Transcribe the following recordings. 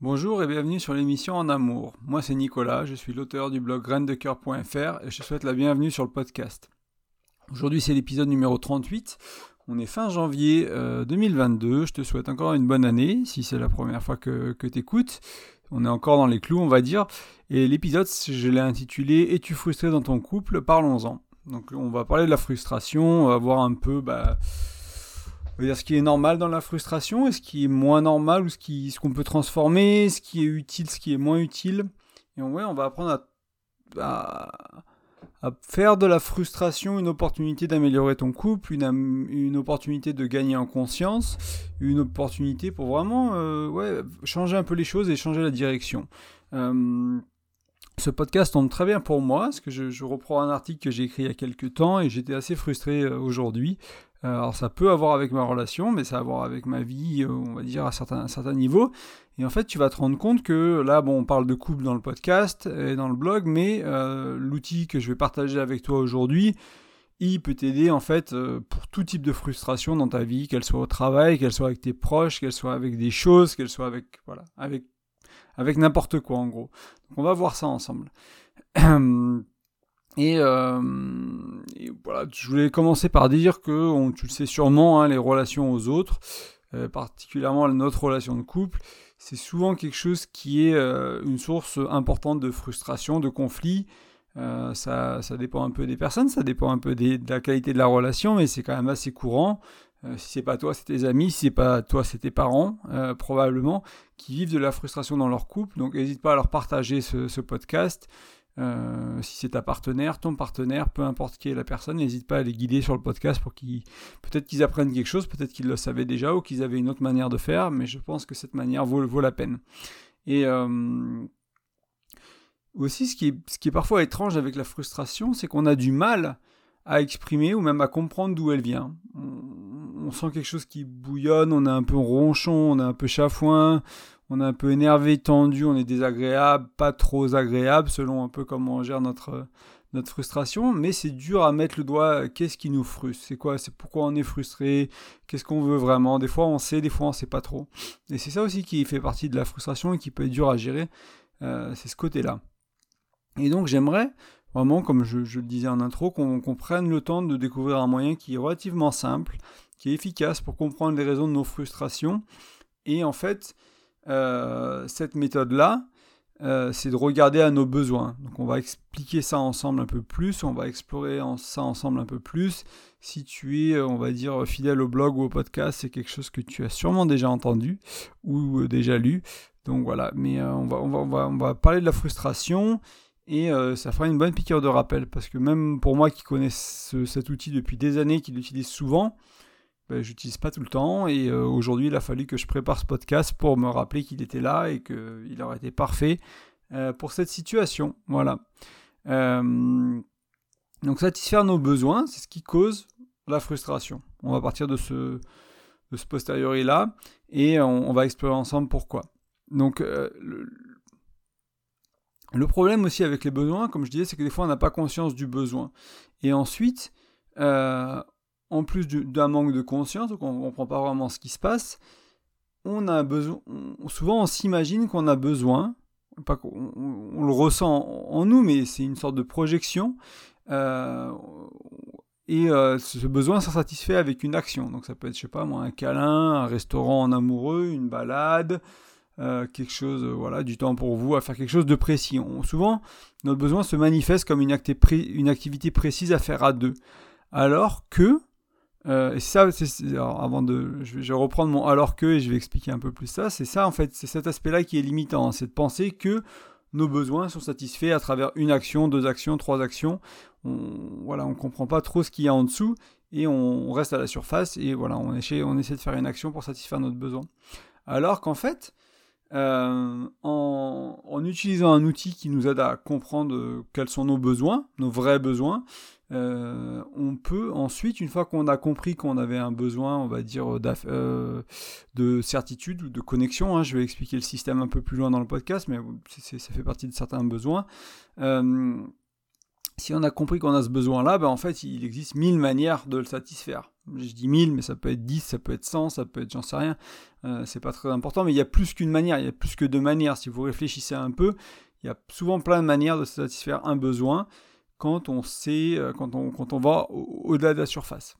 Bonjour et bienvenue sur l'émission En Amour. Moi c'est Nicolas, je suis l'auteur du blog graindecoeur.fr et je souhaite la bienvenue sur le podcast. Aujourd'hui c'est l'épisode numéro 38. On est fin janvier 2022. Euh, je te souhaite encore une bonne année si c'est la première fois que, que tu écoutes. On est encore dans les clous, on va dire. Et l'épisode, je l'ai intitulé Es-tu frustré dans ton couple? Parlons-en. Donc on va parler de la frustration, on va voir un peu bah, ce qui est normal dans la frustration et ce qui est moins normal ou ce qu'on ce qu'on peut transformer, ce qui est utile, ce qui est moins utile. Et ouais, on va apprendre à, à, faire de la frustration une opportunité d'améliorer ton couple, une, une, opportunité de gagner en conscience, une opportunité pour vraiment euh, ouais, changer un peu les choses et changer la direction. Euh, ce podcast tombe très bien pour moi, parce que je, reprends un article que j'ai écrit il y a quelques temps et j'étais assez frustré euh, aujourd'hui alors ça peut avoir avec ma relation, mais ça a à voir avec ma vie, euh, on va dire à certains, certains niveaux. Et en fait, tu vas te rendre compte que là, bon, on parle de couple dans le podcast et dans le blog, mais euh, l'outil que je vais partager avec toi aujourd'hui, il peut t'aider en fait pour tout type de frustration dans ta vie, qu'elle soit au travail, qu'elle soit avec tes proches, qu'elle soit avec des choses, qu'elle soit avec voilà, avec avec n'importe quoi en gros. Donc on va voir ça ensemble. Euh, et, voilà, je voulais commencer par dire que, tu le sais sûrement, hein, les relations aux autres, euh, particulièrement notre relation de couple, c'est souvent quelque chose qui est euh, une source importante de frustration, de conflit. ça, dépend un peu des personnes, ça dépend un peu de la qualité de la relation, mais c'est quand même assez courant. si c'est pas toi, c'est tes amis, si c'est pas toi, c'est tes parents, probablement, qui vivent de la frustration dans leur couple. Donc n'hésite pas à leur partager ce podcast. Euh, si c'est ta partenaire, ton partenaire, peu importe qui est la personne, n'hésite pas à les guider sur le podcast pour qu'ils, peut-être qu'ils apprennent quelque chose, peut-être qu'ils le savaient déjà ou qu'ils avaient une autre manière de faire, mais je pense que cette manière vaut, la peine. Et euh, aussi, ce qui, est, ce qui est parfois étrange avec la frustration, c'est qu'on a du mal à exprimer ou même à comprendre d'où elle vient. On, on, sent quelque chose qui bouillonne, on est un peu ronchon, on est un peu chafouin, on est un peu énervé, tendu, on est désagréable, pas trop agréable, selon un peu comment on gère notre, notre frustration, mais c'est dur à mettre le doigt, qu'est-ce qui nous frustre, c'est quoi, c'est pourquoi on est frustré, qu'est-ce qu'on veut vraiment, des fois on sait, des fois on sait pas trop. Et c'est ça aussi qui fait partie de la frustration et qui peut être dur à gérer, euh, c'est ce côté-là. Et donc j'aimerais vraiment, comme je, le disais en intro, qu'on prenne le temps de découvrir un moyen qui est relativement simple, qui est efficace pour comprendre les raisons de nos frustrations, et en fait, euh, cette méthode-là, euh, c'est de regarder à nos besoins. Donc on va expliquer ça ensemble un peu plus, on va explorer ça ensemble un peu plus. Si tu es, euh, on va dire, fidèle au blog ou au podcast, c'est quelque chose que tu as sûrement déjà entendu ou déjà lu. Donc voilà, mais on, va, parler de la frustration et ça fera une bonne piqûre de rappel parce que même pour moi qui connais cet outil depuis des années, qui l'utilise souvent, ben, j'utilise pas tout le temps. Et euh, aujourd'hui, il a fallu que je prépare ce podcast pour me rappeler qu'il était là et qu'il aurait été parfait euh, pour cette situation. Voilà. Euh, donc satisfaire nos besoins, c'est ce qui cause la frustration. On va partir de ce, de ce posteriori-là et on, va explorer ensemble pourquoi. Donc le, le, problème aussi avec les besoins, comme je disais, c'est que des fois on n'a pas conscience du besoin. Et ensuite, en plus d'un manque de conscience, donc on ne comprend pas vraiment ce qui se passe, on a besoin, souvent on s'imagine qu'on a besoin, pas on, le ressent en, nous, mais c'est une sorte de projection, euh, et euh, ce besoin s'en satisfait avec une action. Donc ça peut être, je sais pas moi, un câlin, un restaurant en amoureux, une balade, euh, quelque chose, voilà, du temps pour vous, à faire quelque chose de précis. souvent, notre besoin se manifeste comme une activité précise à faire à deux. Alors que euh, et ça, avant de, je vais, reprendre mon alors que et je vais expliquer un peu plus ça. C'est ça en fait, c'est cet aspect-là qui est limitant, c'est de penser que nos besoins sont satisfaits à travers une action, deux actions, trois actions. On, voilà, on comprend pas trop ce qu'il y a en dessous et on, reste à la surface et voilà, on essaie, on essaie de faire une action pour satisfaire notre besoin. Alors qu'en fait, euh, en, en, utilisant un outil qui nous aide à comprendre euh, quels sont nos besoins, nos vrais besoins, euh, on peut ensuite, une fois qu'on a compris qu'on avait un besoin, on va dire, euh, de certitude ou de connexion, hein, je vais expliquer le système un peu plus loin dans le podcast, mais ça fait partie de certains besoins. Euh, si on a compris qu'on a ce besoin-là, ben en fait, il existe mille manières de le satisfaire. Je dis 1000, mais ça peut être 10, ça peut être 100, ça peut être, j'en sais rien. Euh, c'est pas très important, mais il y a plus qu'une manière, il y a plus que deux manières. Si vous réfléchissez un peu, il y a souvent plein de manières de satisfaire un besoin quand on sait, euh, quand on, quand on va au-delà de la surface.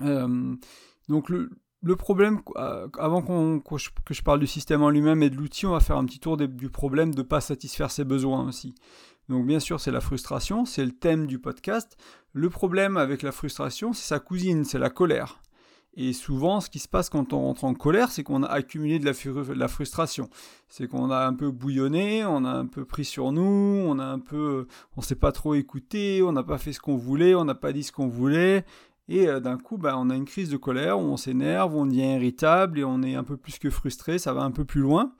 Euh, donc le, le problème, avant qu'on, que je parle du système en lui-même et de l'outil, on va faire un petit tour du problème de ne pas satisfaire ses besoins aussi. Donc bien sûr, c'est la frustration, c'est le thème du podcast. Le problème avec la frustration, c'est sa cousine, c'est la colère. Et souvent, ce qui se passe quand on rentre en colère, c'est qu'on a accumulé de la, frustration. C'est qu'on a un peu bouillonné, on a un peu pris sur nous, on a un peu, on s'est pas trop écouté, on n'a pas fait ce qu'on voulait, on n'a pas dit ce qu'on voulait. Et euh, d'un coup, bah, on a une crise de colère où on s'énerve, on devient irritable et on est un peu plus que frustré, ça va un peu plus loin.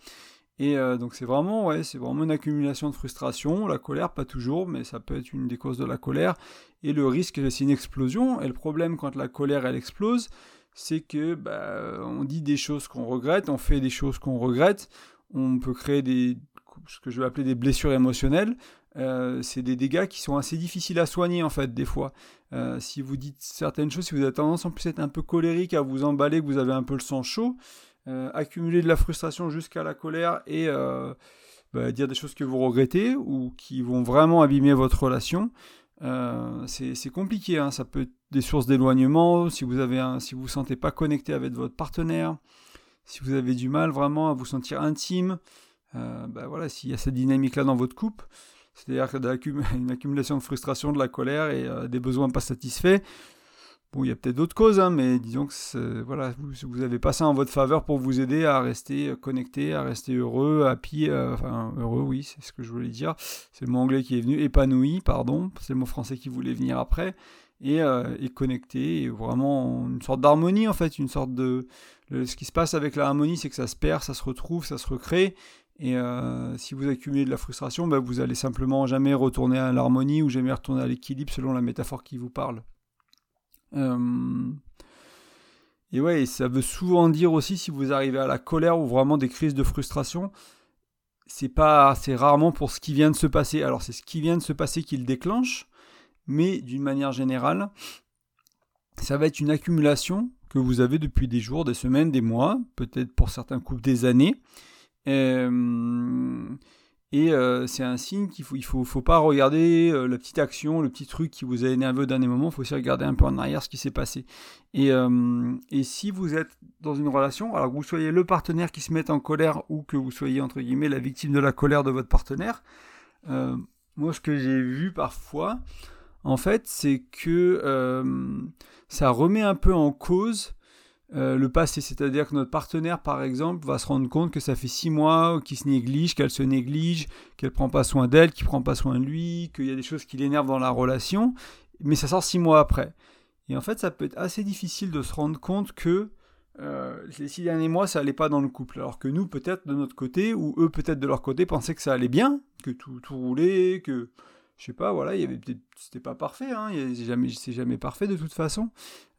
Et euh, donc c'est vraiment, ouais, c'est vraiment une accumulation de frustration. La colère, pas toujours, mais ça peut être une des causes de la colère. Et le risque, c'est une explosion. Et le problème quand la colère, elle explose, c'est que bah, on dit des choses qu'on regrette, on fait des choses qu'on regrette, on peut créer des ce que je vais appeler des blessures émotionnelles. Euh, c'est des dégâts qui sont assez difficiles à soigner en fait des fois. Euh, si vous dites certaines choses, si vous avez tendance en plus à être un peu colérique, à vous emballer, que vous avez un peu le sang chaud, euh, accumuler de la frustration jusqu'à la colère et bah, dire des choses que vous regrettez ou qui vont vraiment abîmer votre relation, c'est compliqué. Hein. Ça peut des sources d'éloignement, si vous avez un, si vous sentez pas connecté avec votre partenaire, si vous avez du mal vraiment à vous sentir intime, bah, voilà, s'il y a cette dynamique là dans votre couple. C'est-à-dire une accumulation de frustration, de la colère et euh, des besoins pas satisfaits. Bon, il y a peut-être d'autres causes, hein, mais disons que voilà, vous, vous, avez pas ça en votre faveur pour vous aider à rester euh, connecté, à rester heureux, happy, euh, enfin heureux, oui, c'est ce que je voulais dire. C'est le mot anglais qui est venu, épanoui, pardon, c'est le mot français qui voulait venir après, et, et connecté, et vraiment une sorte d'harmonie en fait, une sorte de... ce qui se passe avec la harmonie, c'est que ça se perd, ça se retrouve, ça se recrée, et euh, si vous accumulez de la frustration, bah, vous allez simplement jamais retourner à l'harmonie ou jamais retourner à l'équilibre selon la métaphore qui vous parle. Euh, et ouais, ça veut souvent dire aussi si vous arrivez à la colère ou vraiment des crises de frustration, c'est pas, c'est rarement pour ce qui vient de se passer. Alors c'est ce qui vient de se passer qui le déclenche, mais d'une manière générale, ça va être une accumulation que vous avez depuis des jours, des semaines, des mois, peut-être pour certains couples des années, euh, et euh, c'est un signe qu'il faut, il faut, faut pas regarder euh, la petite action, le petit truc qui vous a énervé au dernier moment. Il faut aussi regarder un peu en arrière ce qui s'est passé. Et, et, si vous êtes dans une relation, alors que vous soyez le partenaire qui se met en colère ou que vous soyez entre guillemets la victime de la colère de votre partenaire, moi ce que j'ai vu parfois, en fait, c'est que ça remet un peu en cause euh, le passé. C'est-à-dire que notre partenaire, par exemple, va se rendre compte que ça fait six mois qu'il se néglige, qu'elle se néglige, qu'elle prend pas soin d'elle, qu'il prend pas soin de lui, qu'il y a des choses qui l'énervent dans la relation, mais ça sort six mois après. Et en fait, ça peut être assez difficile de se rendre compte que euh, les six derniers mois, ça allait pas dans le couple. Alors que nous, peut-être de notre côté, ou eux, peut-être de leur côté, pensaient que ça allait bien, que tout roulait, que je sais pas, voilà, il c'était pas parfait, hein, c'est jamais, jamais parfait de toute façon.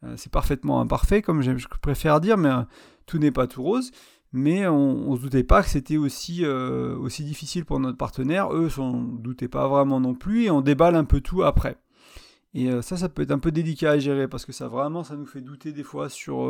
Euh, c'est parfaitement imparfait, comme je préfère dire, mais euh, tout n'est pas tout rose. Mais on, ne se doutait pas que c'était aussi, euh, aussi difficile pour notre partenaire. Eux s'en doutaient pas vraiment non plus, et on déballe un peu tout après. Et ça, ça peut être un peu délicat à gérer parce que ça vraiment, ça nous fait douter des fois sur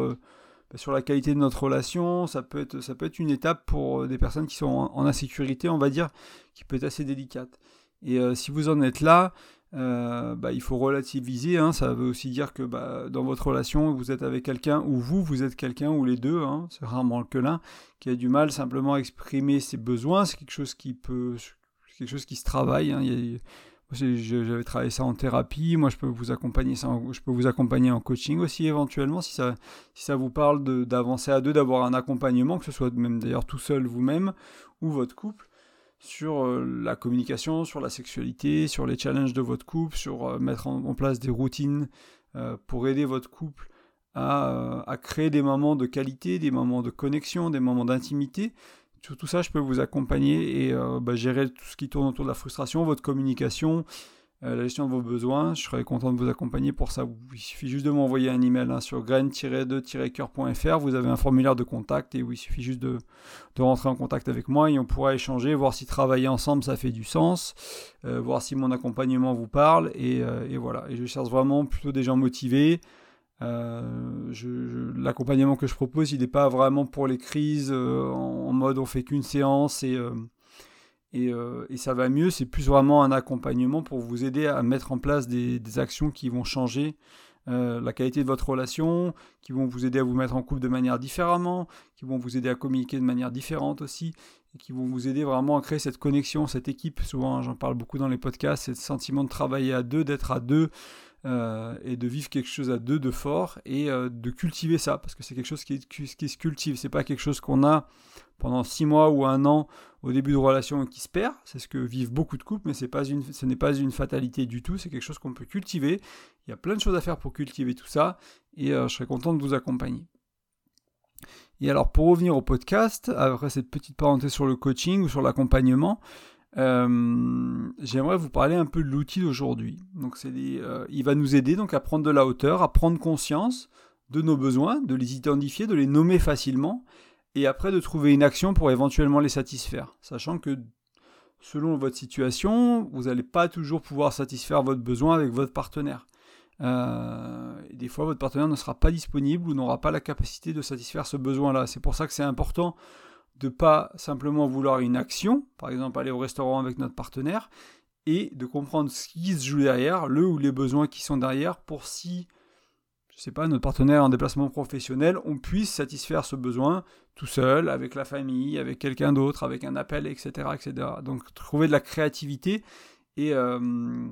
bah, sur la qualité de notre relation. Ça peut être, ça peut être une étape pour des personnes qui sont en insécurité, on va dire, qui peut être assez délicate. Et euh, si vous en êtes là, euh, bah, il faut relativiser. Hein. ça veut aussi dire que bah, dans votre relation, vous êtes avec quelqu'un, ou vous, vous êtes quelqu'un, ou les deux, hein, c'est rarement que l'un, qui a du mal simplement à exprimer ses besoins. C'est quelque chose qui peut, quelque chose qui se travaille. Hein. j'avais travaillé ça en thérapie. Moi, je peux vous accompagner, ça je peux vous accompagner en coaching aussi éventuellement, si ça, si ça vous parle d'avancer à deux, d'avoir un accompagnement, que ce soit même d'ailleurs tout seul vous-même ou votre couple sur euh, la communication, sur la sexualité, sur les challenges de votre couple, sur euh, mettre en, place des routines euh, pour aider votre couple à, créer des moments de qualité, des moments de connexion, des moments d'intimité. Sur tout ça, je peux vous accompagner et bah, gérer tout ce qui tourne autour de la frustration, votre communication, la gestion de vos besoins. Je serais content de vous accompagner pour ça. Il suffit juste de m'envoyer un email hein, sur graine-2-coeur.fr. Vous avez un formulaire de contact et il suffit juste de, rentrer en contact avec moi et on pourra échanger, voir si travailler ensemble ça fait du sens, euh, voir si mon accompagnement vous parle et, euh, et, voilà. Et je cherche vraiment plutôt des gens motivés. L'accompagnement que je propose, il n'est pas vraiment pour les crises en, mode on fait qu'une séance et, et, ça va mieux. C'est plus vraiment un accompagnement pour vous aider à mettre en place des, actions qui vont changer euh, la qualité de votre relation, qui vont vous aider à vous mettre en couple de manière différemment, qui vont vous aider à communiquer de manière différente aussi, et qui vont vous aider vraiment à créer cette connexion, cette équipe. Souvent, j'en parle beaucoup dans les podcasts, ce sentiment de travailler à deux, d'être à deux, euh, et de vivre quelque chose à deux de fort, et euh, de cultiver ça, parce que c'est quelque chose qui, qui, qui se cultive, c'est pas quelque chose qu'on a pendant six mois ou un an au début de relation qui se perd. C'est ce que vivent beaucoup de couples, mais ce n'est pas une fatalité du tout. C'est quelque chose qu'on peut cultiver. Il y a plein de choses à faire pour cultiver tout ça, et euh, je serais content de vous accompagner. Et alors pour revenir au podcast, après cette petite parenthèse sur le coaching ou sur l'accompagnement, euh, j'aimerais vous parler un peu de l'outil d'aujourd'hui. Donc euh, il va nous aider donc à prendre de la hauteur, à prendre conscience de nos besoins, de les identifier, de les nommer facilement, et après de trouver une action pour éventuellement les satisfaire. Sachant que selon votre situation, vous n'allez pas toujours pouvoir satisfaire votre besoin avec votre partenaire. Euh, des fois, votre partenaire ne sera pas disponible ou n'aura pas la capacité de satisfaire ce besoin-là. C'est pour ça que c'est important de pas simplement vouloir une action, par exemple aller au restaurant avec notre partenaire, et de comprendre ce qui se joue derrière, le ou les besoins qui sont derrière, pour si je sais pas, notre partenaire en déplacement professionnel, on puisse satisfaire ce besoin tout seul, avec la famille, avec quelqu'un d'autre, avec un appel, etc., etc. Donc trouver de la créativité et, euh,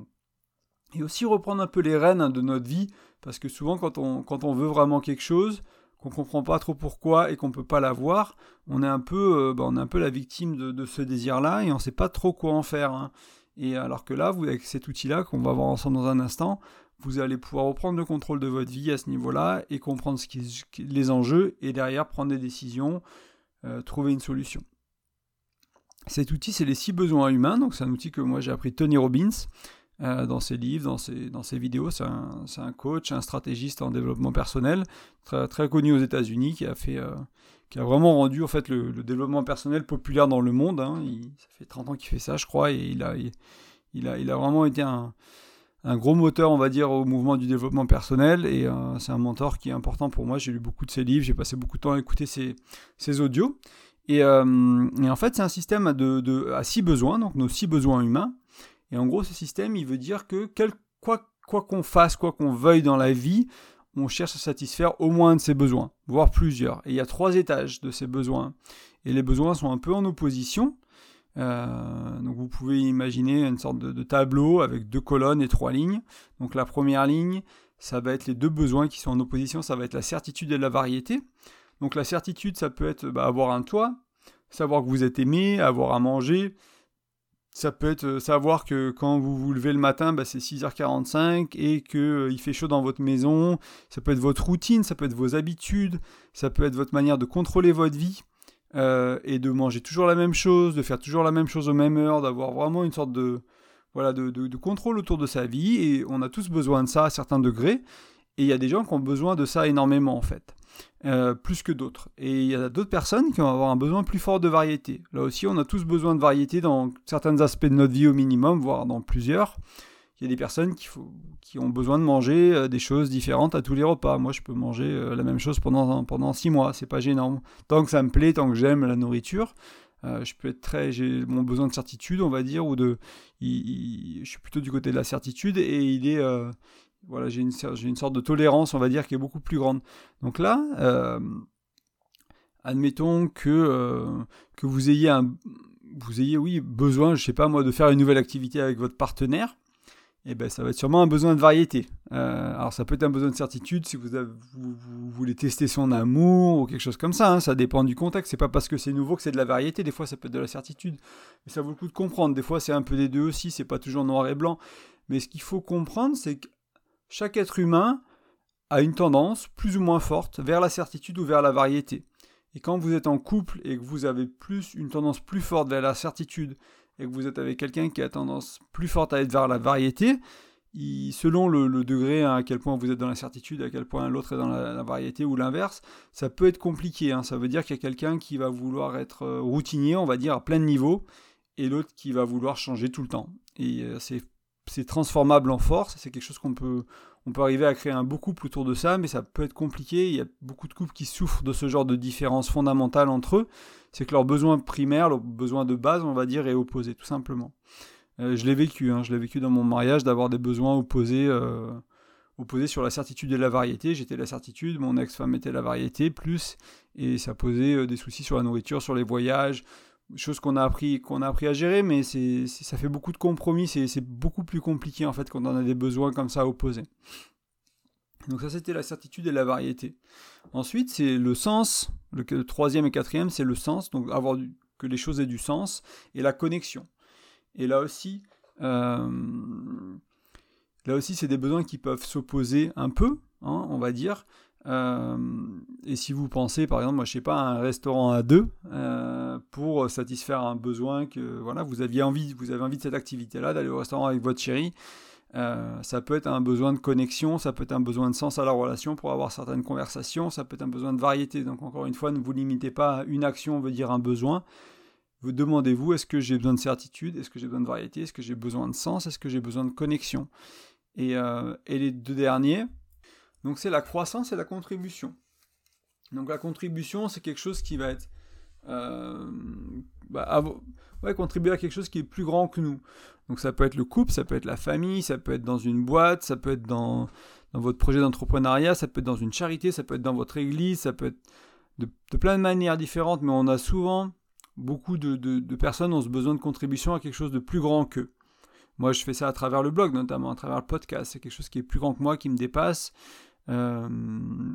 et aussi reprendre un peu les rênes de notre vie, parce que souvent quand on, quand on veut vraiment quelque chose, qu'on comprend pas trop pourquoi et qu'on peut pas l'avoir, on est un peu, euh, bah, on est un peu la victime de, ce désir-là et on sait pas trop quoi en faire. Hein. Et alors que là, vous avec cet outil-là qu'on va voir ensemble dans un instant, vous allez pouvoir reprendre le contrôle de votre vie à ce niveau-là et comprendre ce qui, les enjeux et derrière prendre des décisions, euh, trouver une solution. Cet outil, c'est les six besoins humains. Donc, c'est un outil que moi j'ai appris Tony Robbins euh, dans ses livres, dans ses, dans ses vidéos. C'est un, coach, un stratégiste en développement personnel, très, très connu aux États-Unis, qui a fait, euh, qui a vraiment rendu en fait le, développement personnel populaire dans le monde. Hein. Ça fait 30 ans qu'il fait ça, je crois, et il a, il a, il a vraiment été un, un gros moteur, on va dire, au mouvement du développement personnel. Et euh, c'est un mentor qui est important pour moi. J'ai lu beaucoup de ses livres, j'ai passé beaucoup de temps à écouter ses, audios. Euh, et, en fait, c'est un système de, à six besoins, donc nos six besoins humains. Et en gros, ce système, il veut dire que quoi qu'on fasse, quoi qu'on veuille dans la vie, on cherche à satisfaire au moins de ses besoins, voire plusieurs. Et il y a trois étages de ces besoins. Et les besoins sont un peu en opposition. Euh, donc vous pouvez imaginer une sorte de, tableau avec deux colonnes et trois lignes. Donc la première ligne, ça va être les deux besoins qui sont en opposition, ça va être la certitude et la variété. Donc la certitude, ça peut être bah, avoir un toit, savoir que vous êtes aimé, avoir à manger. Ça peut être euh, savoir que quand vous vous levez le matin, bah, c'est 6h45 et qu'il euh, fait chaud dans votre maison. Ça peut être votre routine, ça peut être vos habitudes, ça peut être votre manière de contrôler votre vie. Euh, et de manger toujours la même chose, de faire toujours la même chose aux mêmes heures, d'avoir vraiment une sorte de, voilà, de, de, contrôle autour de sa vie. Et on a tous besoin de ça à certains degrés. Et il y a des gens qui ont besoin de ça énormément, en fait, euh, plus que d'autres. Et il y a d'autres personnes qui vont avoir un besoin plus fort de variété. Là aussi, on a tous besoin de variété dans certains aspects de notre vie au minimum, voire dans plusieurs y a des personnes qui, qui ont besoin de manger euh, des choses différentes à tous les repas. Moi, je peux manger euh, la même chose pendant, pendant six mois, c'est pas gênant. Tant que ça me plaît, tant que j'aime la nourriture, euh, je peux être très. J'ai mon besoin de certitude, on va dire, ou de. je suis plutôt du côté de la certitude et il est. voilà, j'ai une, une sorte de tolérance, on va dire, qui est beaucoup plus grande. Donc là, admettons que, que vous ayez un. Vous ayez, oui, besoin, je sais pas moi, de faire une nouvelle activité avec votre partenaire eh ben, ça va être sûrement un besoin de variété. Euh, alors ça peut être un besoin de certitude si vous, voulez tester son amour ou quelque chose comme ça. Hein. ça dépend du contexte. C'est pas parce que c'est nouveau que c'est de la variété. Des fois ça peut être de la certitude. Mais ça vaut le coup de comprendre. Des fois c'est un peu des deux aussi. C'est pas toujours noir et blanc. Mais ce qu'il faut comprendre, c'est que chaque être humain a une tendance plus ou moins forte vers la certitude ou vers la variété. Et quand vous êtes en couple et que vous avez plus une tendance plus forte vers la certitude et que vous êtes avec quelqu'un qui a tendance plus forte à être vers la variété, selon le, degré à quel point vous êtes dans l'incertitude, à quel point l'autre est dans la, variété ou l'inverse, ça peut être compliqué. Hein. Ça veut dire qu'il y a quelqu'un qui va vouloir être euh, routinier, on va dire, à plein de niveaux, et l'autre qui va vouloir changer tout le temps. Et euh, c'est transformable en force, c'est quelque chose qu'on peut, on peut arriver à créer un beau couple autour de ça, mais ça peut être compliqué. Il y a beaucoup de couples qui souffrent de ce genre de différence fondamentale entre eux. C'est que leur besoin primaire, leur besoin de base, on va dire, est opposé, tout simplement. Euh, je l'ai vécu, hein, je l'ai vécu dans mon mariage d'avoir des besoins opposés, euh, opposés sur la certitude et la variété. J'étais la certitude, mon ex-femme était la variété, plus, et ça posait euh, des soucis sur la nourriture, sur les voyages, chose qu'on a appris qu'on a appris à gérer mais c'est ça fait beaucoup de compromis c'est beaucoup plus compliqué en fait quand on a des besoins comme ça opposés. Donc ça c'était la certitude et la variété. Ensuite c'est le sens le, troisième et quatrième c'est le sens donc avoir que les choses aient du sens et la connexion. Et là aussi euh, là aussi c'est des besoins qui peuvent s'opposer un peu hein, on va dire euh, et si vous pensez, par exemple, moi je sais pas, un restaurant à deux euh, pour satisfaire un besoin que voilà, vous aviez envie, vous avez envie de cette activité-là, d'aller au restaurant avec votre chérie. Euh, ça peut être un besoin de connexion, ça peut être un besoin de sens à la relation pour avoir certaines conversations, ça peut être un besoin de variété. Donc encore une fois, ne vous limitez pas à une action, veut dire un besoin. Vous demandez-vous, est-ce que j'ai besoin de certitude, est-ce que j'ai besoin de variété, est-ce que j'ai besoin de sens, est-ce que j'ai besoin de connexion? Et, et les deux derniers, donc c'est la croissance et la contribution. Donc la contribution, c'est quelque chose qui va être... Euh, bah, contribuer à quelque chose qui est plus grand que nous. Donc ça peut être le couple, ça peut être la famille, ça peut être dans une boîte, ça peut être dans, votre projet d'entrepreneuriat, ça peut être dans une charité, ça peut être dans votre église, ça peut être de, plein de manières différentes, mais on a souvent, beaucoup de, de personnes ont ce besoin de contribution à quelque chose de plus grand qu'eux. Moi, je fais ça à travers le blog, notamment à travers le podcast. C'est quelque chose qui est plus grand que moi, qui me dépasse. Euh,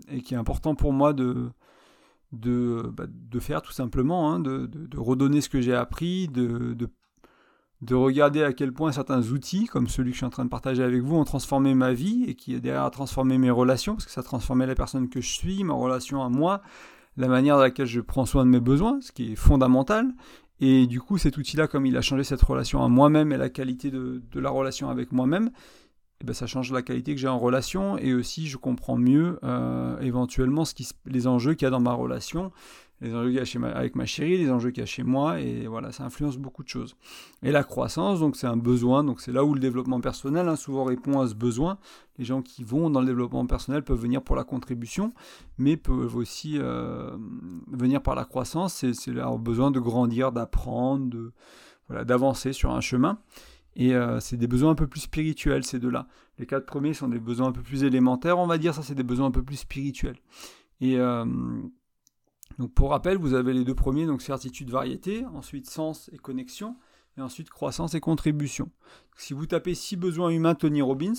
et qui est important pour moi de, de, bah, de faire tout simplement, hein, de, de, redonner ce que j'ai appris, de, de, regarder à quel point certains outils, comme celui que je suis en train de partager avec vous, ont transformé ma vie et qui derrière a transformé mes relations, parce que ça a transformé la personne que je suis, ma relation à moi, la manière dans laquelle je prends soin de mes besoins, ce qui est fondamental. Et du coup, cet outil-là, comme il a changé cette relation à moi-même et la qualité de, de la relation avec moi-même, eh ben, ça change la qualité que j'ai en relation et aussi je comprends mieux euh, éventuellement ce qui, les enjeux qu'il y a dans ma relation, les enjeux qu'il y a chez avec ma chérie, les enjeux qu'il y a chez moi et voilà, ça influence beaucoup de choses. Et la croissance, donc c'est un besoin, donc c'est là où le développement personnel hein, souvent répond à ce besoin. Les gens qui vont dans le développement personnel peuvent venir pour la contribution, mais peuvent aussi euh, venir par la croissance, c'est leur besoin de grandir, d'apprendre, de, voilà, d'avancer sur un chemin. Et euh, c'est des besoins un peu plus spirituels, ces deux-là. Les quatre premiers sont des besoins un peu plus élémentaires, on va dire, ça c'est des besoins un peu plus spirituels. Et euh, donc pour rappel, vous avez les deux premiers, donc certitude, variété, ensuite sens et connexion, et ensuite croissance et contribution. Si vous tapez six besoins humains Tony Robbins,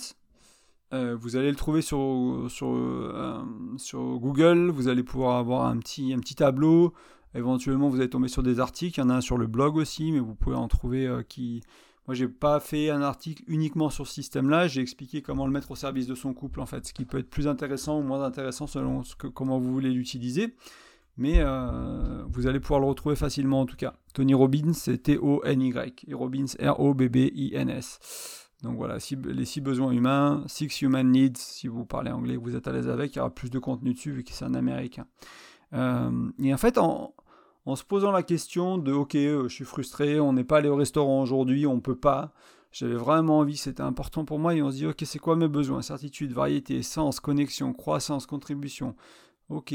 euh, vous allez le trouver sur, sur, sur, Google, vous allez pouvoir avoir un petit, un petit tableau, éventuellement vous allez tomber sur des articles, il y en a un sur le blog aussi, mais vous pouvez en trouver qui, moi, j'ai pas fait un article uniquement sur ce système-là. J'ai expliqué comment le mettre au service de son couple, en fait, ce qui peut être plus intéressant ou moins intéressant selon ce que, comment vous voulez l'utiliser. Mais euh, vous allez pouvoir le retrouver facilement, en tout cas. Tony Robbins, c'est T-O-N-Y. Et Robbins, R-O-B-B-I-N-S. Donc voilà, les six besoins humains, Six Human Needs, si vous parlez anglais, vous êtes à l'aise avec, il y aura plus de contenu dessus vu que c'est un américain. Euh, et en fait, en, en se posant la question de ok, euh, je suis frustré, on n'est pas allé au restaurant aujourd'hui, on peut pas. J'avais vraiment envie, c'était important pour moi et on se dit ok, c'est quoi mes besoins? Certitude, variété, sens, connexion, croissance, contribution. Ok,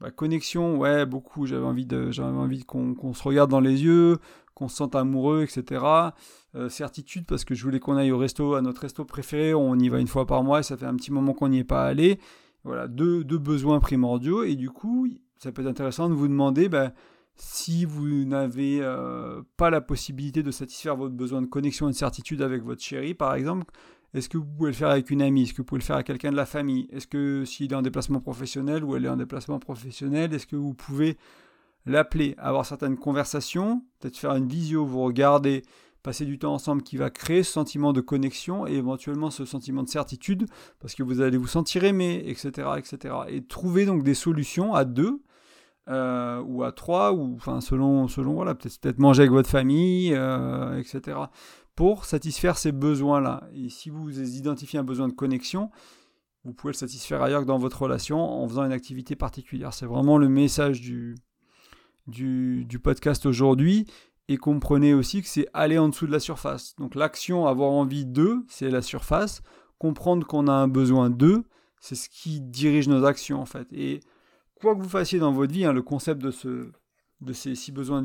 bah, connexion, ouais, beaucoup. J'avais envie de, j'avais envie qu'on se regarde dans les yeux, qu'on se sente amoureux, etc. Euh, certitude parce que je voulais qu'on aille au resto, à notre resto préféré. On y va une fois par mois et ça fait un petit moment qu'on n'y est pas allé. Voilà, deux, deux, besoins primordiaux et du coup, ça peut être intéressant de vous demander. Bah, si vous n'avez euh, pas la possibilité de satisfaire votre besoin de connexion et de certitude avec votre chérie, par exemple, est-ce que vous pouvez le faire avec une amie? Est-ce que vous pouvez le faire avec quelqu'un de la famille? Est-ce que s'il est en déplacement professionnel ou elle est en déplacement professionnel, est-ce que vous pouvez l'appeler, avoir certaines conversations, peut-être faire une visio, vous regarder, passer du temps ensemble qui va créer ce sentiment de connexion et éventuellement ce sentiment de certitude parce que vous allez vous sentir aimé, etc., etc. Et trouver donc des solutions à deux euh, ou à trois, ou enfin selon, selon voilà, peut-être peut manger avec votre famille, euh, etc. Pour satisfaire ces besoins-là. Et si vous identifiez un besoin de connexion, vous pouvez le satisfaire ailleurs que dans votre relation en faisant une activité particulière. C'est vraiment le message du, du, du podcast aujourd'hui. Et comprenez aussi que c'est aller en dessous de la surface. Donc l'action avoir envie de, c'est la surface. Comprendre qu'on a un besoin de, c'est ce qui dirige nos actions en fait. Et quoi que vous fassiez dans votre vie, hein, le concept de, ce, de ces six besoins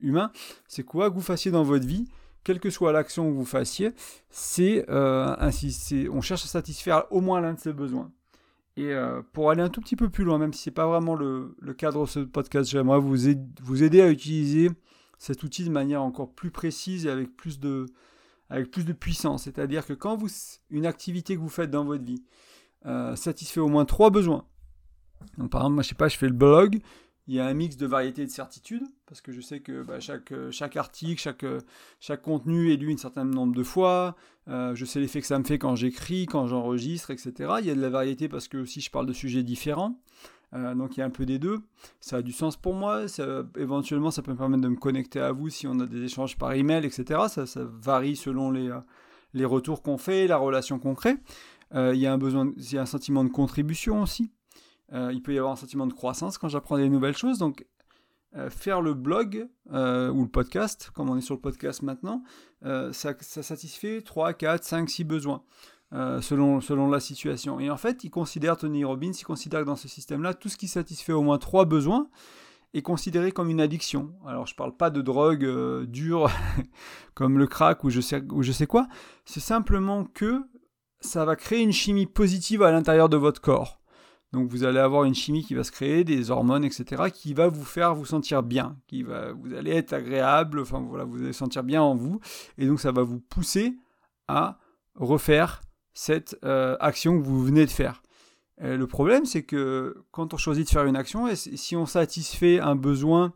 humains, c'est quoi que vous fassiez dans votre vie, quelle que soit l'action que vous fassiez, c'est euh, on cherche à satisfaire au moins l'un de ces besoins. Et euh, pour aller un tout petit peu plus loin, même si ce n'est pas vraiment le, cadre de ce podcast, j'aimerais vous, vous aider à utiliser cet outil de manière encore plus précise et avec plus de, avec plus de puissance. C'est-à-dire que quand vous, une activité que vous faites dans votre vie euh, satisfait au moins trois besoins, par exemple, moi je sais pas, je fais le blog, il y a un mix de variétés et de certitudes, parce que je sais que bah, chaque, euh, chaque article, chaque, euh, chaque contenu est lu un certain nombre de fois, euh, je sais l'effet que ça me fait quand j'écris, quand j'enregistre, etc. Il y a de la variété parce que aussi je parle de sujets différents, donc il y a un peu des deux. Ça a du sens pour moi, éventuellement ça peut me permettre de me connecter à vous si on a des échanges par email, etc. Ça, ça varie selon les, les retours qu'on fait, la relation qu'on crée. il, y a un besoin, il y a un sentiment de contribution aussi. Euh, il peut y avoir un sentiment de croissance quand j'apprends des nouvelles choses. Donc, euh, faire le blog euh, ou le podcast, comme on est sur le podcast maintenant, ça, satisfait 3, 4, 5, 6 besoins. selon, selon la situation. Et en fait, il considère, Tony Robbins, il considère que dans ce système-là, tout ce qui satisfait au moins trois besoins est considéré comme une addiction. Alors, je ne parle pas de drogue dure comme le crack ou je sais, ou je sais quoi. C'est simplement que ça va créer une chimie positive à l'intérieur de votre corps. Donc vous allez avoir une chimie qui va se créer, des hormones, etc., qui va vous faire vous sentir bien, qui va, vous allez être agréable, enfin voilà, vous allez sentir bien en vous, et donc ça va vous pousser à refaire cette euh, action que vous venez de faire. Euh, le problème, c'est que quand on choisit de faire une action, si on satisfait un besoin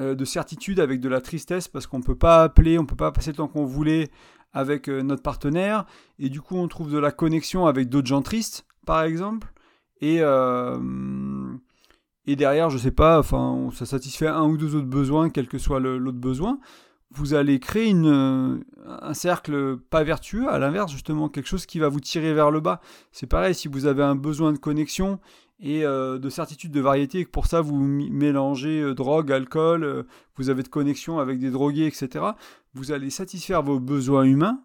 euh, de certitude avec de la tristesse, parce qu'on ne peut pas appeler, on ne peut pas passer le temps qu'on voulait avec notre partenaire, et du coup on trouve de la connexion avec d'autres gens tristes, par exemple, et, euh, et derrière, je sais pas, enfin, ça satisfait un ou deux autres besoins, quel que soit l'autre besoin. Vous allez créer une, un cercle pas vertueux, à l'inverse, justement, quelque chose qui va vous tirer vers le bas. C'est pareil, si vous avez un besoin de connexion et euh, de certitude de variété, et que pour ça vous mélangez euh, drogue, alcool, vous avez de connexion avec des drogués, etc., vous allez satisfaire vos besoins humains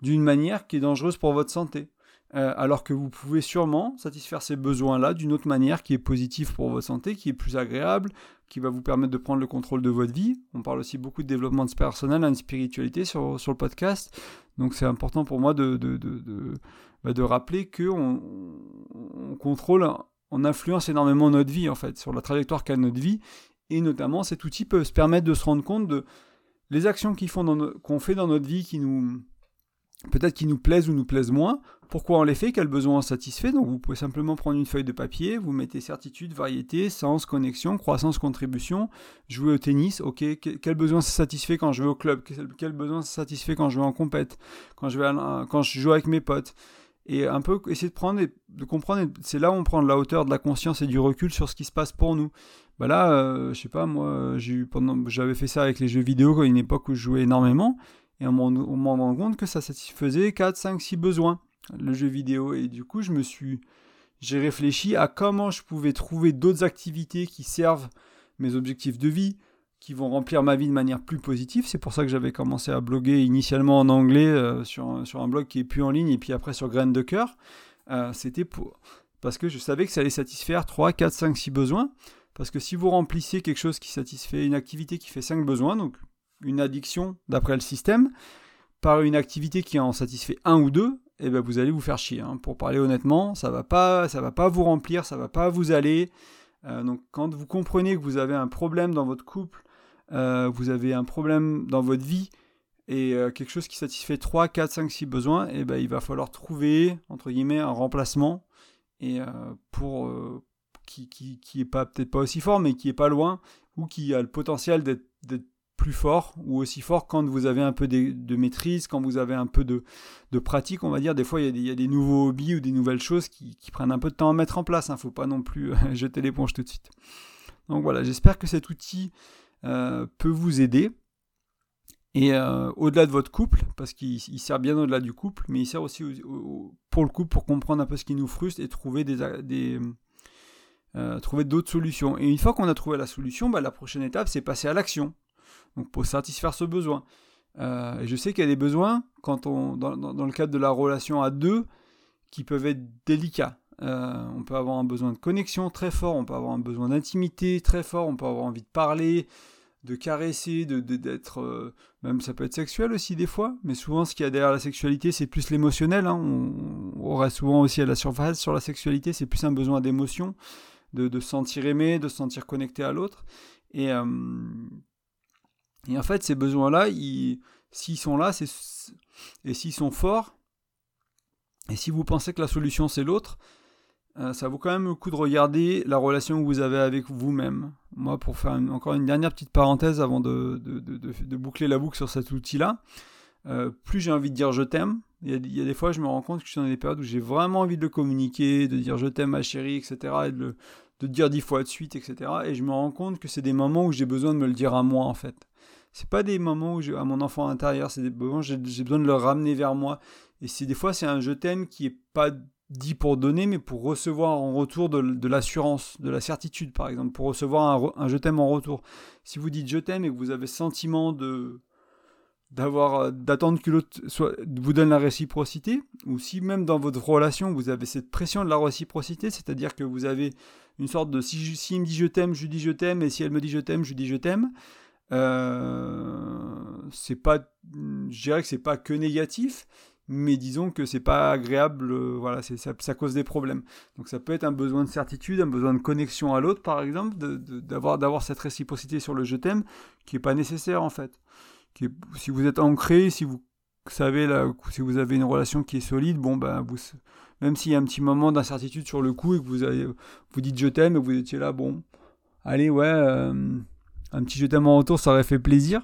d'une manière qui est dangereuse pour votre santé. Euh, alors que vous pouvez sûrement satisfaire ces besoins-là d'une autre manière qui est positive pour votre santé, qui est plus agréable, qui va vous permettre de prendre le contrôle de votre vie. On parle aussi beaucoup de développement personnel, de spiritualité sur, sur le podcast. Donc c'est important pour moi de, de, de, de, bah, rappeler qu'on on contrôle, on influence énormément notre vie en fait, sur la trajectoire qu'a notre vie. Et notamment cet outil peut se permettre de se rendre compte de les actions qu'on fait dans notre vie qui nous peut-être qui nous plaisent ou nous plaisent moins, pourquoi on les fait, quel besoin on satisfait? Donc vous pouvez simplement prendre une feuille de papier, vous mettez certitude, variété, sens, connexion, croissance, contribution, jouer au tennis, ok, quel besoin ça satisfait quand je vais au club, quel besoin ça satisfait quand je vais en compète, quand je, quand je joue avec mes potes? Et un peu essayer de prendre, de comprendre, c'est là où on prend de la hauteur, de la conscience et du recul sur ce qui se passe pour nous. Bah là, euh, je sais pas, moi, j'avais fait ça avec les jeux vidéo à une époque où je jouais énormément. Et on m'en rend compte que ça satisfaisait 4, 5, 6 besoins, le jeu vidéo. Et du coup, je me suis. J'ai réfléchi à comment je pouvais trouver d'autres activités qui servent mes objectifs de vie, qui vont remplir ma vie de manière plus positive. C'est pour ça que j'avais commencé à bloguer initialement en anglais euh, sur, sur un blog qui est plus en ligne et puis après sur Graines de Cœur. Euh, c'était pour... parce que je savais que ça allait satisfaire 3, 4, 5, 6 besoins. Parce que si vous remplissez quelque chose qui satisfait une activité qui fait 5 besoins, donc une addiction d'après le système par une activité qui en satisfait un ou deux, eh ben vous allez vous faire chier. Hein. Pour parler honnêtement, ça va pas, ça va pas vous remplir, ça va pas vous aller. Euh, donc quand vous comprenez que vous avez un problème dans votre couple, euh, vous avez un problème dans votre vie et euh, quelque chose qui satisfait 3, 4, 5, 6 besoins, eh ben il va falloir trouver entre guillemets un remplacement et pour qui, qui, qui est pas peut-être pas aussi fort mais qui est pas loin ou qui a le potentiel d'être plus fort ou aussi fort quand vous avez un peu de, maîtrise, quand vous avez un peu de, pratique, on va dire. Des fois, il y, a des, nouveaux hobbies ou des nouvelles choses qui, prennent un peu de temps à mettre en place. Il hein. ne faut pas non plus euh, jeter l'éponge tout de suite. Donc voilà, j'espère que cet outil euh, peut vous aider. Et euh, au-delà de votre couple, parce qu'il sert bien au-delà du couple, mais il sert aussi pour le couple pour comprendre un peu ce qui nous frustre et trouver des, trouver d'autres solutions. Et une fois qu'on a trouvé la solution, bah, la prochaine étape, c'est passer à l'action. Donc pour satisfaire ce besoin. Euh, et je sais qu'il y a des besoins, quand on, dans, dans, le cadre de la relation à deux, qui peuvent être délicats. Euh, on peut avoir un besoin de connexion très fort, on peut avoir un besoin d'intimité très fort, on peut avoir envie de parler, de caresser, de d'être euh, même ça peut être sexuel aussi des fois, mais souvent ce qu'il y a derrière la sexualité c'est plus l'émotionnel. Hein. On, on, reste souvent aussi à la surface sur la sexualité, c'est plus un besoin d'émotion, de, se sentir aimé, de se sentir connecté à l'autre. Et, et en fait ces besoins là, s'ils sont là, et s'ils sont forts, et si vous pensez que la solution c'est l'autre, euh, ça vaut quand même le coup de regarder la relation que vous avez avec vous-même. Moi, pour faire encore une dernière petite parenthèse avant de, boucler la boucle sur cet outil-là, euh, plus j'ai envie de dire je t'aime, il y, a, des fois je me rends compte que je suis dans des périodes où j'ai vraiment envie de le communiquer, de dire je t'aime ma chérie, etc., et de, le, dire dix fois de suite, etc., et je me rends compte que c'est des moments où j'ai besoin de me le dire à moi, en fait. C'est pas des moments où à mon enfant intérieur, c'est des moments où j'ai besoin de le ramener vers moi. Et c'est des fois c'est un je t'aime qui est pas dit pour donner, mais pour recevoir en retour de, l'assurance, de la certitude, par exemple, pour recevoir un, je t'aime en retour. Si vous dites je t'aime et que vous avez sentiment de d'avoir euh, d'attendre que l'autre vous donne la réciprocité, ou si même dans votre relation vous avez cette pression de la réciprocité, c'est-à-dire que vous avez une sorte de si, si il me dit je t'aime, je dis je t'aime, et si elle me dit je t'aime, je dis je t'aime. Euh, c'est pas, je dirais que c'est pas que négatif, mais disons que c'est pas agréable, euh, voilà, ça, ça, cause des problèmes. Donc ça peut être un besoin de certitude, un besoin de connexion à l'autre, par exemple, d'avoir, d'avoir cette réciprocité sur le je t'aime, qui est pas nécessaire en fait. Qui si vous êtes ancré, si vous savez là, si vous avez une relation qui est solide, bon ben vous, même s'il y a un petit moment d'incertitude sur le coup et que vous vous dites je t'aime et vous étiez là, bon, allez ouais, euh, un petit je t'aime en retour, ça aurait fait plaisir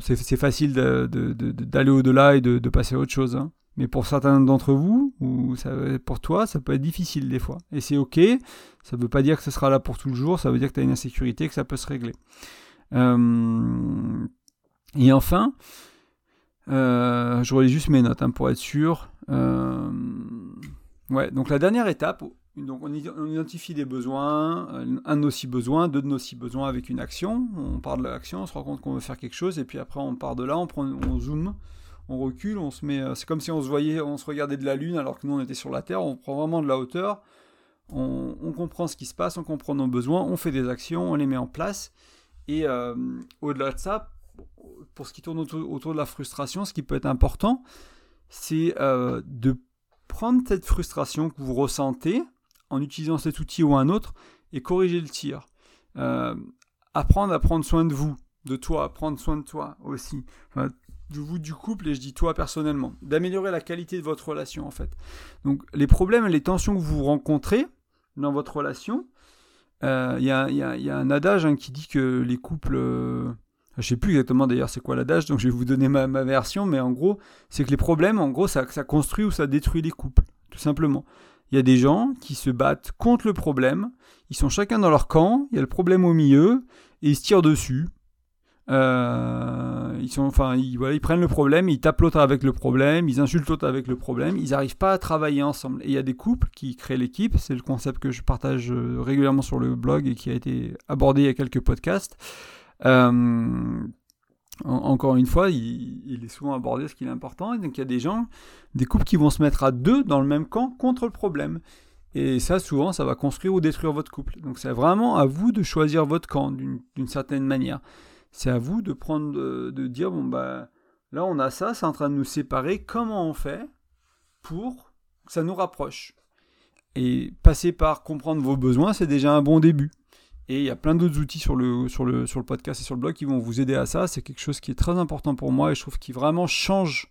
c'est facile d'aller au-delà et de, passer à autre chose. Hein. Mais pour certains d'entre vous, ou pour toi, ça peut être difficile des fois. Et c'est ok, ça ne veut pas dire que ce sera là pour tout le jour, ça veut dire que tu as une insécurité, que ça peut se régler. Euh, et enfin, euh, je relis juste mes notes hein, pour être sûr. Euh, ouais, donc la dernière étape, donc on, identifie des besoins, euh, un de nos six besoins, deux de nos six besoins avec une action. On part de l'action, on se rend compte qu'on veut faire quelque chose, et puis après on part de là, on, prend, on recule, on se met. Euh, c'est comme si on se voyait, on se regardait de la lune alors que nous on était sur la Terre. On prend vraiment de la hauteur, on, comprend ce qui se passe, on comprend nos besoins, on fait des actions, on les met en place. Et euh, au-delà de ça, pour ce qui tourne autour, de la frustration, ce qui peut être important, c'est de prendre cette frustration que vous ressentez en utilisant cet outil ou un autre et corriger le tir. Euh, apprendre à prendre soin de vous, de toi, prendre soin de toi aussi. de vous du couple et je dis toi personnellement. D'améliorer la qualité de votre relation en fait. Donc les problèmes et les tensions que vous rencontrez dans votre relation, il euh, y, a, un adage hein, qui dit que les couples... Euh, je sais plus exactement d'ailleurs c'est quoi l'adage, donc je vais vous donner ma, version, mais en gros, c'est que les problèmes, en gros, ça construit ou ça détruit les couples, tout simplement. Il y a des gens qui se battent contre le problème, ils sont chacun dans leur camp, il y a le problème au milieu, et ils se tirent dessus. Euh, ils, sont, enfin, ils, ils prennent le problème, ils tapent l'autre avec le problème, ils insultent l'autre avec le problème, ils n'arrivent pas à travailler ensemble. Et il y a des couples qui créent l'équipe, c'est le concept que je partage euh, régulièrement sur le blog et qui a été abordé il y a quelques podcasts. Euh, encore une fois, il, est souvent abordé ce qui est important. Donc il y a des gens, des couples qui vont se mettre à deux dans le même camp contre le problème. Et ça, souvent, ça va construire ou détruire votre couple. Donc c'est vraiment à vous de choisir votre camp d'une certaine manière. C'est à vous de prendre, de, dire, bon, bah là on a ça, c'est en train de nous séparer. Comment on fait pour que ça nous rapproche? Et passer par comprendre vos besoins, c'est déjà un bon début. Il y a plein d'autres outils sur le, podcast et sur le blog qui vont vous aider à ça. C'est quelque chose qui est très important pour moi et je trouve qu'il vraiment change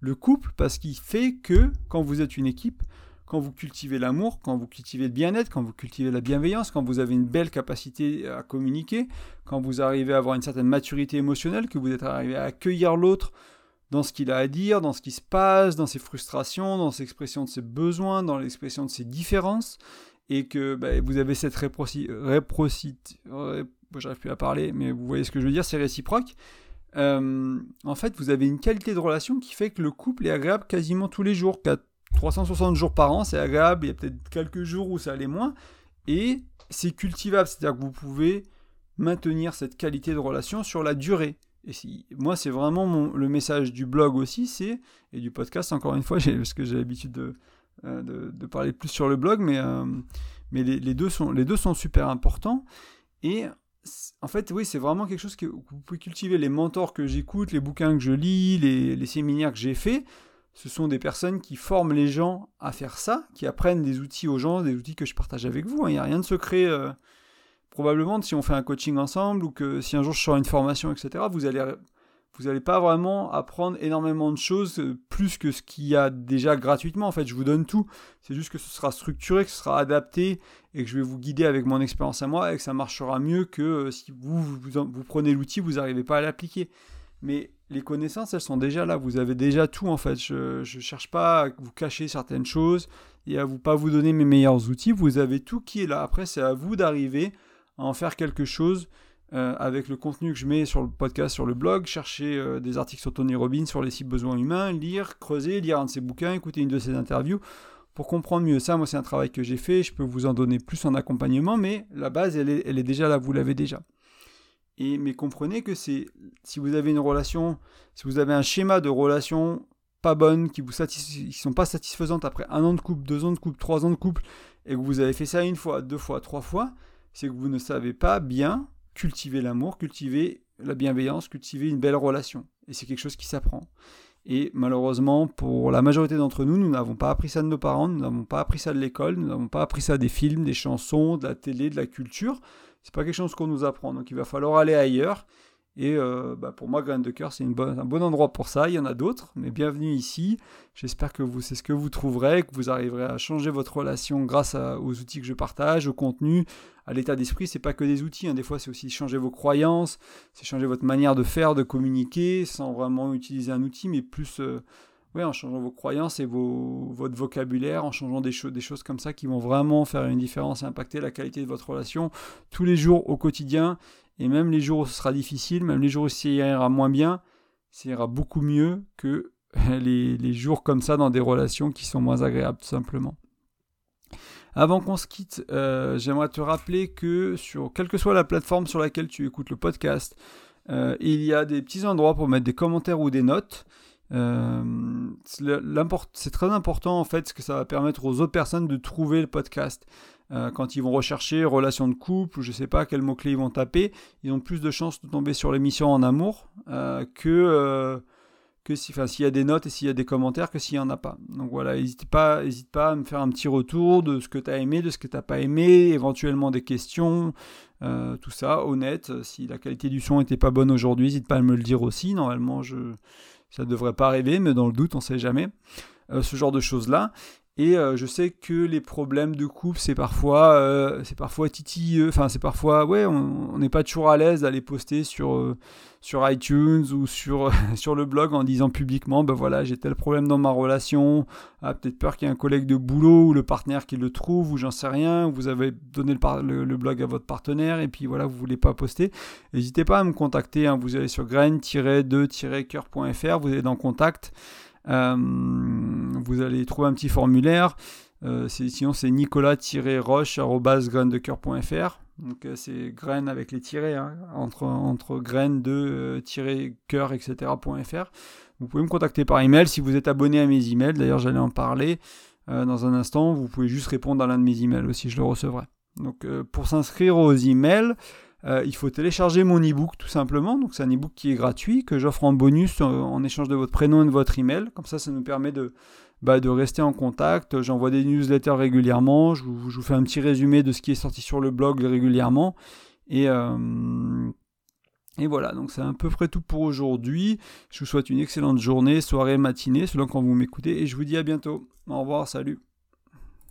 le couple parce qu'il fait que quand vous êtes une équipe, quand vous cultivez l'amour, quand vous cultivez le bien-être, quand vous cultivez la bienveillance, quand vous avez une belle capacité à communiquer, quand vous arrivez à avoir une certaine maturité émotionnelle, que vous êtes arrivé à accueillir l'autre dans ce qu'il a à dire, dans ce qui se passe, dans ses frustrations, dans l'expression de ses besoins, dans l'expression de ses différences, et que bah, vous avez cette réprocité, j'arrive plus à parler, mais vous voyez ce que je veux dire, c'est réciproque. Euh, en fait, vous avez une qualité de relation qui fait que le couple est agréable quasiment tous les jours. 360 jours par an, c'est agréable. Il y a peut-être quelques jours où ça allait moins. Et c'est cultivable, c'est-à-dire que vous pouvez maintenir cette qualité de relation sur la durée. Et moi, c'est vraiment le message du blog aussi, et du podcast encore une fois, parce que j'ai l'habitude de, euh, de, parler plus sur le blog, mais, euh, mais les, deux sont, les deux sont super importants. Et en fait, oui, c'est vraiment quelque chose que vous pouvez cultiver. Les mentors que j'écoute, les bouquins que je lis, les, les séminaires que j'ai faits, ce sont des personnes qui forment les gens à faire ça, qui apprennent des outils aux gens, des outils que je partage avec vous. Hein. Il n'y a rien de secret. Euh, probablement, si on fait un coaching ensemble ou que si un jour je sors une formation, etc., vous allez vous n'allez pas vraiment apprendre énormément de choses euh, plus que ce qu'il y a déjà gratuitement. En fait, je vous donne tout. C'est juste que ce sera structuré, que ce sera adapté et que je vais vous guider avec mon expérience à moi et que ça marchera mieux que euh, si vous, vous, prenez l'outil, vous n'arrivez pas à l'appliquer. Mais les connaissances, elles sont déjà là. Vous avez déjà tout en fait. Je ne cherche pas à vous cacher certaines choses et à vous pas vous donner mes meilleurs outils. Vous avez tout qui est là. Après, c'est à vous d'arriver à en faire quelque chose euh, avec le contenu que je mets sur le podcast, sur le blog, chercher euh, des articles sur Tony Robbins, sur les six besoins humains, lire, creuser, lire un de ses bouquins, écouter une de ses interviews pour comprendre mieux ça. Moi, c'est un travail que j'ai fait, je peux vous en donner plus en accompagnement, mais la base, elle est, déjà là, vous l'avez déjà. Et, mais comprenez que c'est si vous avez une relation, si vous avez un schéma de relation pas bonne, qui vous qui sont pas satisfaisantes après un an de couple, deux ans de couple, trois ans de couple, et que vous avez fait ça une fois, deux fois, trois fois, c'est que vous ne savez pas bien cultiver l'amour, cultiver la bienveillance, cultiver une belle relation. Et c'est quelque chose qui s'apprend. Et malheureusement, pour la majorité d'entre nous, nous n'avons pas appris ça de nos parents, nous n'avons pas appris ça de l'école, nous n'avons pas appris ça des films, des chansons, de la télé, de la culture. C'est pas quelque chose qu'on nous apprend. Donc il va falloir aller ailleurs et euh, bah, pour moi, Graine de Cœur, c'est un bon endroit pour ça. Il y en a d'autres, mais bienvenue ici. J'espère que vous, c'est ce que vous trouverez, que vous arriverez à changer votre relation grâce aux outils que je partage, au contenu, à l'état d'esprit. C'est pas que des outils. Hein. Des fois, c'est aussi changer vos croyances, c'est changer votre manière de faire, de communiquer, sans vraiment utiliser un outil, mais plus euh, en changeant vos croyances et votre vocabulaire, en changeant des, des choses comme ça qui vont vraiment faire une différence et impacter la qualité de votre relation tous les jours au quotidien et même les jours où ce sera difficile, même les jours où ça ira moins bien, ça ira beaucoup mieux que les, jours comme ça dans des relations qui sont moins agréables, tout simplement. Avant qu'on se quitte, euh, j'aimerais te rappeler que sur quelle que soit la plateforme sur laquelle tu écoutes le podcast, euh, il y a des petits endroits pour mettre des commentaires ou des notes. Euh, c'est très important en fait, parce que ça va permettre aux autres personnes de trouver le podcast. Euh, quand ils vont rechercher relation de couple ou je sais pas quels mots-clés ils vont taper, ils ont plus de chances de tomber sur l'émission en amour euh, que, euh, que si, s'il y a des notes et s'il y a des commentaires que s'il n'y en a pas. Donc voilà, n'hésite pas, hésite pas à me faire un petit retour de ce que tu as aimé, de ce que tu n'as pas aimé, éventuellement des questions, tout ça, honnête. Si la qualité du son n'était pas bonne aujourd'hui, n'hésite pas à me le dire aussi. Normalement, je, ça ne devrait pas arriver, mais dans le doute, on ne sait jamais. ce genre de choses-là. Et euh, je sais que les problèmes de couple, c'est parfois, euh, c'est parfois titilleux. Enfin, c'est parfois, ouais, on n'est pas toujours à l'aise d'aller poster sur, euh, sur iTunes ou sur, sur le blog en disant publiquement, ben voilà, j'ai tel problème dans ma relation. Ah, peut-être peur qu'il y ait un collègue de boulot ou le partenaire qui le trouve ou j'en sais rien. Vous avez donné le, blog à votre partenaire et puis voilà, vous voulez pas poster. N'hésitez pas à me contacter. Hein. Vous allez sur grain-2-coeur.fr, vous allez dans contact. Euh, vous allez trouver un petit formulaire. Euh, sinon, c'est nicolas-roche.graine-de-coeur.fr. Donc, euh, c'est graines avec les tirets, hein, entre, entre graines de cœur, etc.fr. Vous pouvez me contacter par email si vous êtes abonné à mes emails. D'ailleurs, j'allais en parler dans un instant. Vous pouvez juste répondre à l'un de mes emails aussi, je le recevrai. Donc, pour s'inscrire aux emails, euh, il faut télécharger mon e-book tout simplement. Donc c'est un e-book qui est gratuit, que j'offre en bonus en, échange de votre prénom et de votre email. Comme ça, ça nous permet de, bah, rester en contact. J'envoie des newsletters régulièrement. Je vous, je vous, fais un petit résumé de ce qui est sorti sur le blog régulièrement. Et, euh, et voilà, donc c'est à peu près tout pour aujourd'hui. Je vous souhaite une excellente journée, soirée, matinée, selon quand vous m'écoutez. Et je vous dis à bientôt. Au revoir, salut.